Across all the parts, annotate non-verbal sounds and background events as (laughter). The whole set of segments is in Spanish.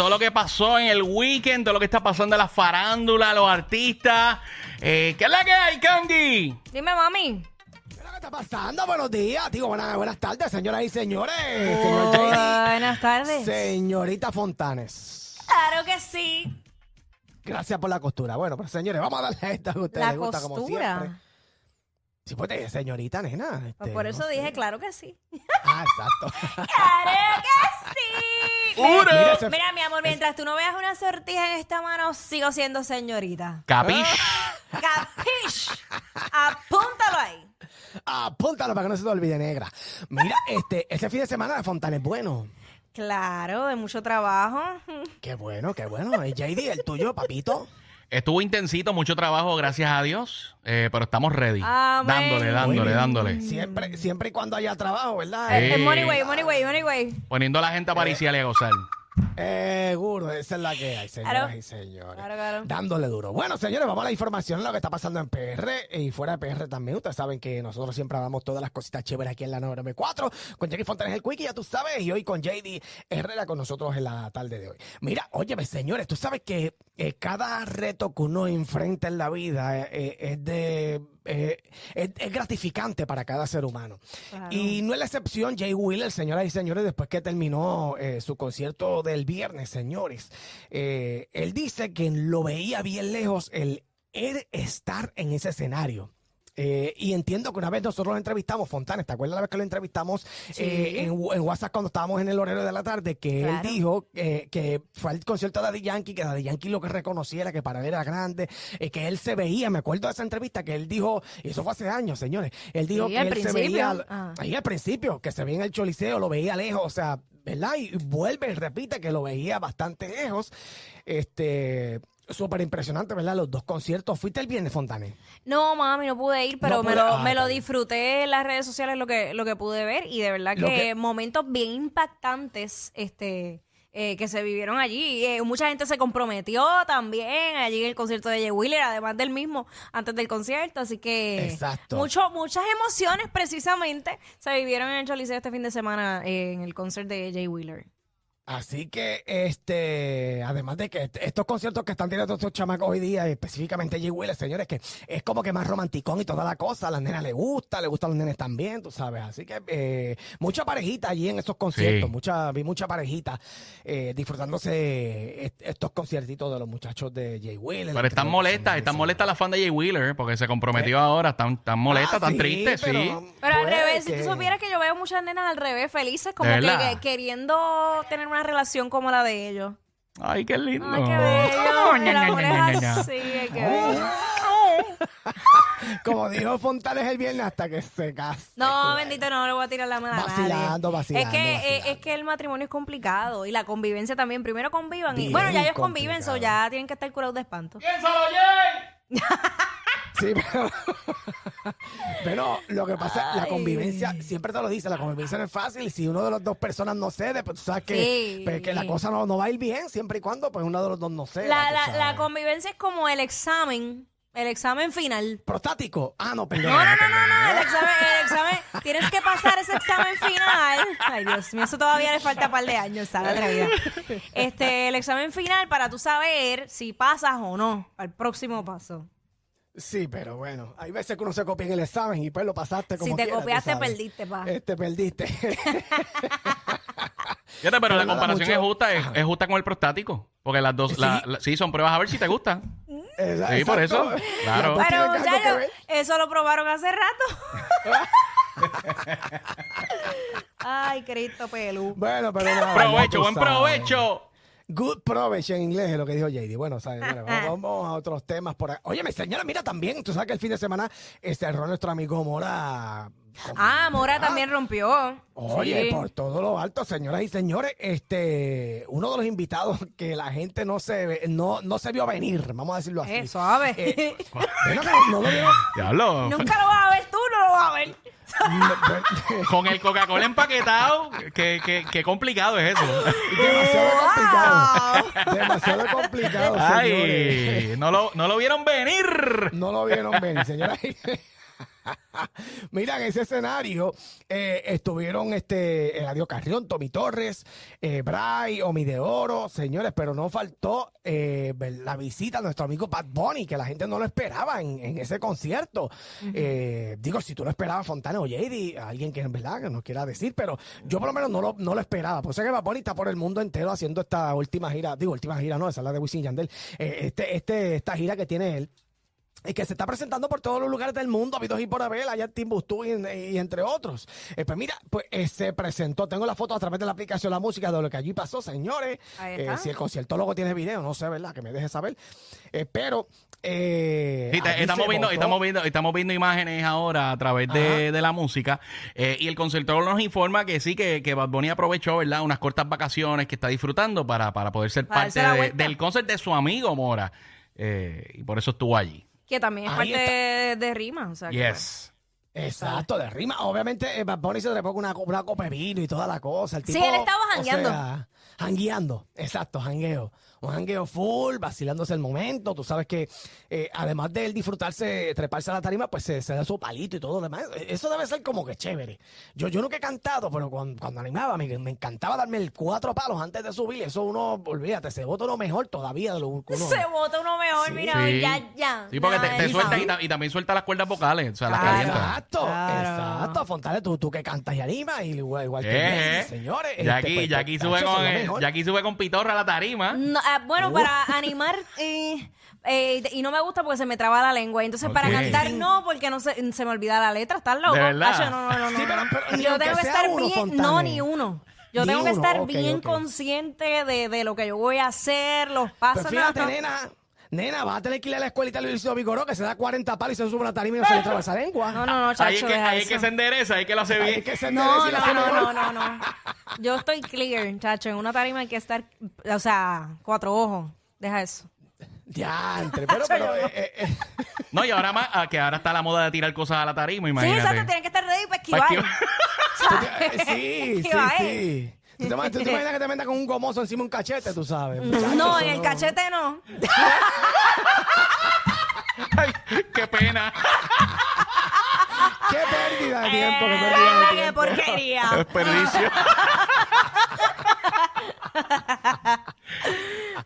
todo lo que pasó en el weekend, todo lo que está pasando en la farándula, los artistas. Eh, ¿Qué es la que hay, Candy? Dime, mami. ¿Qué está pasando? Buenos días, digo, buenas, buenas tardes, señoras y señores. Señor JD. Buenas tardes. Señorita Fontanes. Claro que sí. Gracias por la costura. Bueno, pues señores, vamos a darle a esta que a ustedes La les gusta como costura. siempre. Sí, pues dije, señorita, nena. Pues este, por eso no dije, sé. claro que sí. Ah, exacto. (laughs) ¡Claro que Mira, Mira, mi amor, mientras tú no veas una sortija en esta mano, sigo siendo señorita. Capish. ¡Capish! Apúntalo ahí. Apúntalo para que no se te olvide, negra. Mira, este, ese fin de semana de Fontanes, bueno. Claro, de mucho trabajo. Qué bueno, qué bueno. Y JD, el tuyo, papito. Estuvo intensito, mucho trabajo, gracias a Dios. eh, pero estamos ready. Amén. Dándole, dándole, dándole. Siempre, siempre y cuando haya trabajo, ¿verdad? Eh. Es money way, money way, money way. Poniendo a la gente a pariciar y a gozar. Seguro, esa es la que hay, señoras Claro. y señores. Claro, claro. Dándole duro. Bueno, señores, vamos a la información, lo que está pasando en PR y fuera de PR también. Ustedes saben que nosotros siempre hablamos todas las cositas chéveres aquí en la 994 con Jackie Fontanes el Quickie, ya tú sabes, y hoy con JD Herrera con nosotros en la tarde de hoy. Mira, óyeme, señores, tú sabes que eh, cada reto que uno enfrenta en la vida eh, eh, es de... eh, es, es gratificante para cada ser humano. Claro. Y no es la excepción, Jay Wheeler, señoras y señores, después que terminó eh, su concierto del viernes, señores, eh, él dice que lo veía bien lejos el, el estar en ese escenario. Eh, y entiendo que una vez nosotros lo entrevistamos, Fontanes, ¿te acuerdas la vez que lo entrevistamos Sí. eh, en, en WhatsApp cuando estábamos en el horario de la tarde? Que Claro. él dijo eh, que fue al concierto de Daddy Yankee, que Daddy Yankee lo que reconocía era que para él era grande, eh, que él se veía, me acuerdo de esa entrevista que él dijo, y eso fue hace años, señores, él dijo Sí, que él se veía Ah. ahí al principio, que se veía en el choliseo, lo veía lejos, o sea, ¿verdad? Y vuelve y repite que lo veía bastante lejos. Este, súper impresionante, ¿verdad? Los dos conciertos. ¿Fuiste el viernes, Fontanes? No, mami, no pude ir, pero No me, lo, ah, me lo disfruté en las redes sociales lo que, lo que pude ver y de verdad que- momentos bien impactantes este eh, que se vivieron allí. Eh, mucha gente se comprometió también allí en el concierto de Jay Wheeler, además del mismo, antes del concierto. Así que Exacto. mucho, muchas emociones precisamente se vivieron en el Choliseo este fin de semana eh, en el concierto de Jay Wheeler. Así que, este, además de que est- estos conciertos que están teniendo estos chamacos hoy día, específicamente Jay Wheeler, señores, que es como que más romanticón y toda la cosa, a las nenas les gusta, le gustan los nenes también, tú sabes. Así que, eh, mucha parejita allí en esos conciertos, Sí. mucha, vi mucha parejita eh, disfrutándose est- estos conciertitos de los muchachos de Jay Wheeler. Pero están molestas, están molestas las fans de Jay Wheeler porque se comprometió ahora. Están, están molestas, Ah, están sí, tristes, pero, sí. Pero revés, si tú supieras que yo veo muchas nenas al revés, felices, como ¿De que, verdad? que queriendo tener una relación como la de ellos. Ay, qué lindo. Ay, qué bello. El amor ña, es así, bello. (laughs) Como dijo Fontanes el viernes hasta que se case. No, bendito, no le voy a tirar la mano a nadie. Vacilando, vacilando, Es que, eh, vacilando. es que el matrimonio es complicado y la convivencia también. Primero convivan. Y, Bien bueno, ya ellos conviven, so ya tienen que estar curados de espanto. ¡Piénsalo, Jay! (laughs) Sí, (laughs) pero, pero lo que pasa, la Ay. convivencia, siempre te lo dice, la convivencia no es fácil. Si uno de las dos personas no cede, pues tú sabes que, Sí. pues, que la cosa no, no va a ir bien, siempre y cuando pues uno de los dos no ceda. La, la, la convivencia es como el examen, el examen final. Prostático. Ah, no, perdón. No, no, no, no, no, el examen, el examen, tienes que pasar ese examen final. Ay, Dios mío, eso todavía le falta un par de años, ¿sabes? atrevida. Este, el examen final para tú saber si pasas o no al próximo paso. Sí, pero bueno, hay veces que uno se copia en el examen y pues lo pasaste como Si te quiera, copiaste, perdiste, pa. Este, perdiste. (laughs) Fíjate, pero la comparación mucho- es justa, es, es justa con el prostático. Porque las dos, Sí. la- sí, son pruebas a ver si te gusta. Exacto. Sí, por eso. Claro. Pero muchachos, eso lo probaron hace rato. (laughs) Ay, Cristo pelú. Bueno, pero ya Provecho, buen sabes. provecho. Good provecho en inglés es lo que dijo JD. Bueno, ¿sabes? (laughs) Bueno, vamos, vamos a otros temas por ahí. Oye, mi señora, mira también, tú sabes que el fin de semana cerró nuestro amigo Mora. Ah, Mora también rompió. Oye, Sí. por todo lo alto, señoras y señores, este, uno de los invitados que la gente no se ve- no, no se vio venir, vamos a decirlo así. Eh, (laughs) no lo vieron. Diablo. Nunca lo vas a ver tú, no lo vas a ver. Con el Coca-Cola empaquetado, qué, qué, qué complicado es eso. Demasiado complicado. Demasiado complicado, señores. Ay, no lo, no lo vieron venir. No lo vieron venir, señora. (laughs) Mira, en ese escenario eh, estuvieron este Eladio Carrión, Tommy Torres, eh, Bray, Omi de Oro, señores, pero no faltó eh, la visita a nuestro amigo Bad Bunny, que la gente no lo esperaba en, en ese concierto. Eh, digo, si tú lo esperabas, Fontana o JD, alguien que en verdad que nos quiera decir, pero yo por lo menos no lo, no lo esperaba. Por eso es que Bad Bunny está por el mundo entero haciendo esta última gira, digo, última gira, no, esa es la de Wisin Yandel, Eh, este, este, esta gira que tiene él y que se está presentando por todos los lugares del mundo, habidos y por haber, allá en Timbuktu y, y entre otros. Eh, pues mira, pues eh, se presentó, tengo la foto a través de la aplicación La Música de lo que allí pasó, señores. Ahí Eh, está. si el concierto luego tiene video, no sé, ¿verdad? Que me deje saber. Eh, pero... Eh, Sí, estamos, viendo, estamos, viendo, estamos viendo imágenes ahora a través de, de la música eh, y el concertor nos informa que sí, que, que Bad Bunny aprovechó ¿verdad? unas cortas vacaciones que está disfrutando para, para poder ser Para parte de- del concert de su amigo Mora eh, y por eso estuvo allí. Que también es Ahí parte de, de rima. O sea, que- Yes. Exacto, de rima. Obviamente, eh, Bad Bunny se trepó con una, una copa de vino y toda la cosa. El Sí, tipo, él estaba o jangueando. sea, jangueando, exacto, jangueo. Un jangueo full, vacilándose el momento. Tú sabes que eh, además de él disfrutarse, treparse a la tarima, pues se, se da su palito y todo lo demás. Eh, Eso debe ser como que chévere. Yo, yo nunca he cantado, pero cuando, cuando animaba, me, me encantaba darme el cuatro palos antes de subir. Eso uno, olvídate, se vota uno mejor todavía de lo que uno. Se vota uno mejor, Sí. mira, Sí. ya, ya. Sí, porque te, te suelta y, ta- y también suelta las cuerdas vocales, o sea, las Claro. calienta. Exacto, Claro. exacto. Fontane, tú, tú que cantas y animas, y igual, igual que Eh, Jay, señores. este, Jackie, pues, Jackie sube con eh, mejor. Jackie sube con pitorra a la tarima. No, ah, bueno, Uh. para animar eh, eh, y no me gusta porque se me traba la lengua. Entonces, para Ok. cantar no, porque no se, se me olvida la letra. ¿Estás loco? ¿De verdad? Acho, no, no, no, no, Sí, pero- no. pero ni Yo aunque tengo que sea estar uno, bien. Fontane. No, ni uno. Yo Ni tengo que uno, estar ok, bien ok. consciente de, de lo que yo voy a hacer, los pasos. Pues fíjate, no, no. nena, nena, vas a tener que ir a la escuelita de Luisito Vigoró, que se da 40 palos y se sube una tarima y no se le traba esa lengua. No, no, no, chacho, Ahí es que, deja ahí es que se endereza, ahí es que lo hace Ahí bien. es que se No, y la no, hace no, no, no, no. Yo estoy clear, chacho. En una tarima hay que estar, o sea, cuatro ojos. Deja eso. Diantre, (laughs) pero, pero, eh, eh, eh, No, y ahora más, ah, que ahora está la moda de tirar cosas a la tarima, Sí, imagínate. exacto. Tienen que estar ready para Pa' esquivar. esquivar. eh, sí, sí, (laughs) Esquivar, sí. ¿Tú te, imaginas- tú te (laughs) imaginas que te metas con un gomoso encima de un cachete, tú sabes? Muchacho, No, en el cachete no. Ay, (laughs) qué pena. Qué pérdida de tiempo, qué Eh, pérdida de ¡Qué tiempo. porquería! (laughs) Desperdicio.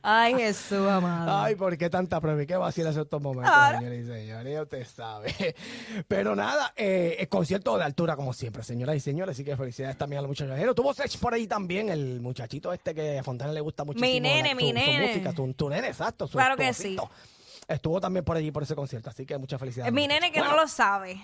Ay, Jesús, amado. Ay, ¿por qué tanta prueba? ¿Y qué vacila en estos momentos, Claro. señores y señores? Usted sabe. (laughs) Pero nada, eh, el concierto de altura, como siempre, señoras y señores. Así que felicidades también al muchacho. Pero Tuvo Sech por ahí también, el muchachito este que a Fontana le gusta muchísimo. Mi nene, la- mi su, su nene. música, tu, tu nene, exacto. Su Claro que esposito. Estuvo también por allí, por ese concierto. Así que muchas felicidades. Es mi nene que Bueno, no lo sabe.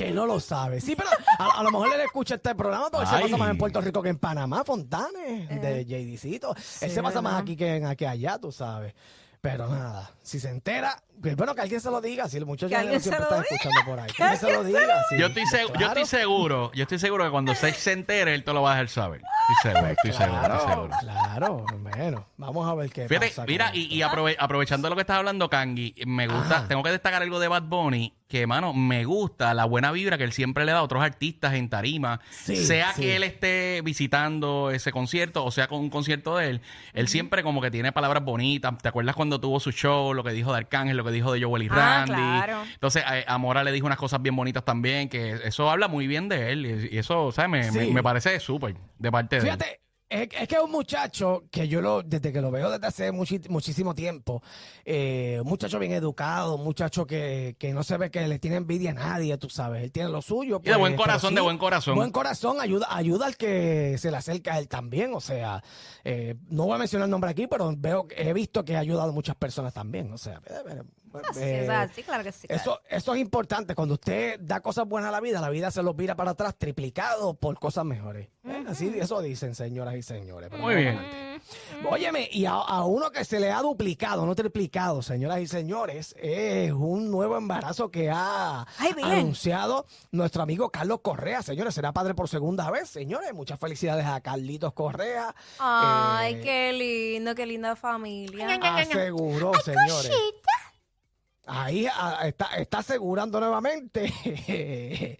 Que no lo sabe. Sí, pero a, a lo mejor él escucha este programa porque se pasa más en Puerto Rico que en Panamá, Fontane, de JDcito. Él se pasa más aquí que, en, que allá, tú sabes. Pero nada, si se entera, pues bueno, que alguien se lo diga, si el muchacho alguien siempre está diga. escuchando por ahí. Que alguien se lo diga. sí. Yo estoy, seg- yo Claro. estoy seguro, yo estoy seguro que cuando Sech se entere, él te lo va a dejar saber. Estoy seguro, estoy seguro, estoy Claro, seguro. claro. Bueno, vamos a ver qué Fíjate, pasa. mira, y, aprove- aprovechando lo que estás hablando, Kangi, me gusta, Ajá. tengo que destacar algo de Bad Bunny, que, mano, me gusta la buena vibra que él siempre le da a otros artistas en tarima, Sí, sea sí. que él esté visitando ese concierto o sea con un concierto de él, él siempre como que tiene palabras bonitas. ¿Te acuerdas cuando tuvo su show, lo que dijo de Arcángel, lo que dijo de Joel y Ah, Randy? claro. Entonces, a, a Mora le dijo unas cosas bien bonitas también, que eso habla muy bien de él, y, y eso, ¿sabes? Me, me- Sí. me parece súper de parte de él. Fíjate, es, es que es un muchacho que yo lo, desde que lo veo desde hace muchi- muchísimo tiempo, eh, un muchacho bien educado, un muchacho que, que no se ve que le tiene envidia a nadie, tú sabes, él tiene lo suyo. Y de buen pero corazón, de buen corazón. Buen corazón, ayuda, ayuda al que se le acerca a él también, o sea, eh, no voy a mencionar el nombre aquí, pero veo, he visto que ha ayudado a muchas personas también, o sea, eh, eh, (laughs) Sí, Eh, o sea, sí, claro que sí. claro. Eso, eso es importante. Cuando usted da cosas buenas a la vida, la vida se los vira para atrás triplicado por cosas mejores. ¿Eh? Así eso dicen, señoras y señores. Muy bien. adelante. Óyeme, y a, a uno que se le ha duplicado, no triplicado, señoras y señores, es un nuevo embarazo que ha Ay, anunciado nuestro amigo Carlos Correa. Señores, será padre por segunda vez. Señores, muchas felicidades a Carlitos Correa. Ay, Eh, qué lindo, qué linda familia. Aseguró, señores. Ahí ah, está, está asegurando nuevamente. (laughs)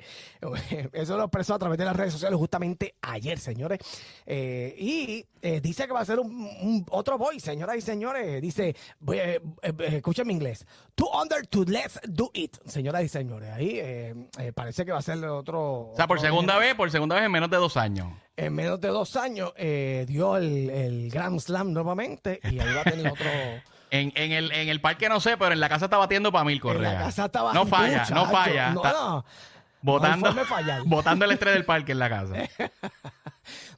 Eso lo expresó a través de las redes sociales justamente ayer, señores. Eh, y eh, dice que va a ser un, un- otro boy, señoras y señores. Dice, eh, eh, eh, escúchame inglés. To under to let's do it, señoras y señores. Ahí parece que va a ser otro. O sea, por segunda vez, por segunda vez en menos de dos años. En menos de dos años eh, dio el, el Grand Slam nuevamente y ahí va a tener otro. En, en, el, en el parque no sé, pero en la casa está batiendo para mil En la Correa. casa estaba no falla, no falla. No, Está no. Botando, No hay forma de fallar. (laughs) botando el estrés del parque en la casa. (laughs)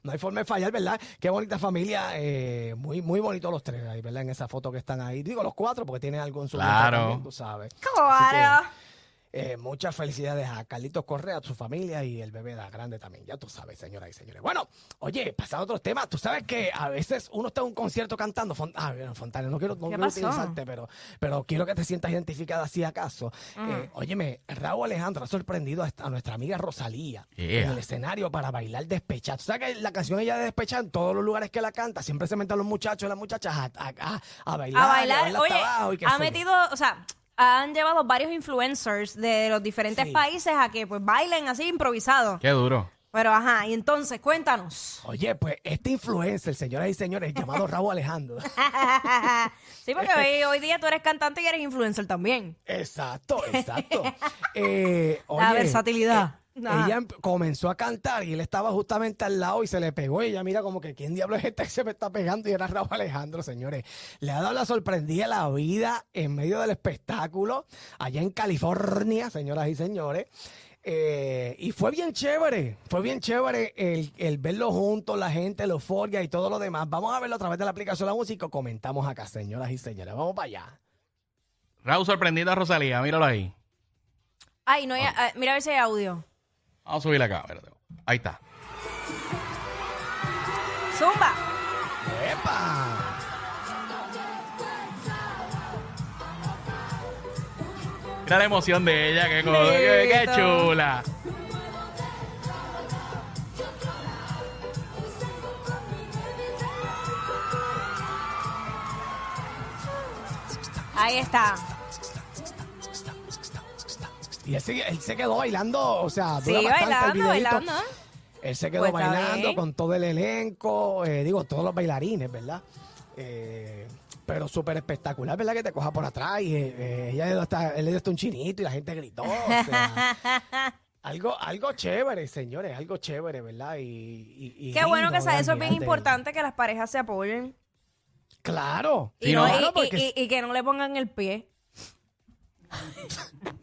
No hay forma de fallar, ¿verdad? Qué bonita familia, eh, muy muy bonitos los tres ahí, ¿verdad? En esa foto que están ahí. Digo los cuatro porque tienen algo en su Claro. también, tú sabes. Claro. Eh, muchas felicidades a Carlitos Correa, a su familia y el bebé da grande también. Ya tú sabes, señoras y señores. Bueno, oye, pasando a otros temas, tú sabes que a veces uno está en un concierto cantando. Font ah, bueno, Fontana, no quiero, no ¿Qué quiero utilizarte, pero, pero quiero que te sientas identificada si acaso. Eh, óyeme, Raúl Alejandro ha sorprendido a, esta- a nuestra amiga Rosalía Yeah. en el escenario para bailar despechada. Tú sabes que la canción ella de despechada en todos los lugares que la canta, siempre se meten los muchachos y las muchachas a, a- a- a bailar. a bailar. Oye, abajo y qué ha metido, o sea, han llevado varios influencers de los diferentes Sí. países a que pues bailen así improvisado. Qué duro. Pero ajá, y entonces cuéntanos. Oye, pues este influencer, señoras y señores, llamado Raúl Alejandro. (laughs) sí, porque hoy, hoy día tú eres cantante y eres influencer también. Exacto, exacto. (laughs) Eh, La versatilidad. Ajá. ella em- comenzó a cantar y él estaba justamente al lado y se le pegó. Y ella mira como que quién diablo es este que se me está pegando y era Raúl Alejandro, señores. Le ha dado la sorprendida la vida en medio del espectáculo allá en California, señoras y señores. Eh, y fue bien chévere, fue bien chévere el, el verlo juntos, la gente, la euforia y todo lo demás. Vamos a verlo a través de la aplicación de la música. Comentamos acá, señoras y señores. Vamos para allá. Raúl sorprendido a Rosalía, míralo ahí. Ay, no hay, ah, mira a ver si hay audio. Vamos a subirle acá. espérate. Ahí está. Zumba. ¡Epa! Mira la emoción de ella, qué, chula. Ahí está. Y él se, él se quedó bailando, o sea, Sí, dura el bailando, videíto. bailando. Él se quedó Pues bailando con todo el elenco, eh, digo, todos los bailarines, ¿verdad? Eh, pero súper espectacular, ¿verdad? Que te coja por atrás y eh, eh, ella le dio hasta, él le dio hasta un chinito y la gente gritó. o sea, (laughs) algo, algo chévere, señores, algo chévere, ¿verdad? Y, y- y Qué bueno que sea, eso es bien importante que las parejas se apoyen. Claro. Y, Sí, no- ¿no? y- Claro, y- porque- y- y que no le pongan el pie. (laughs)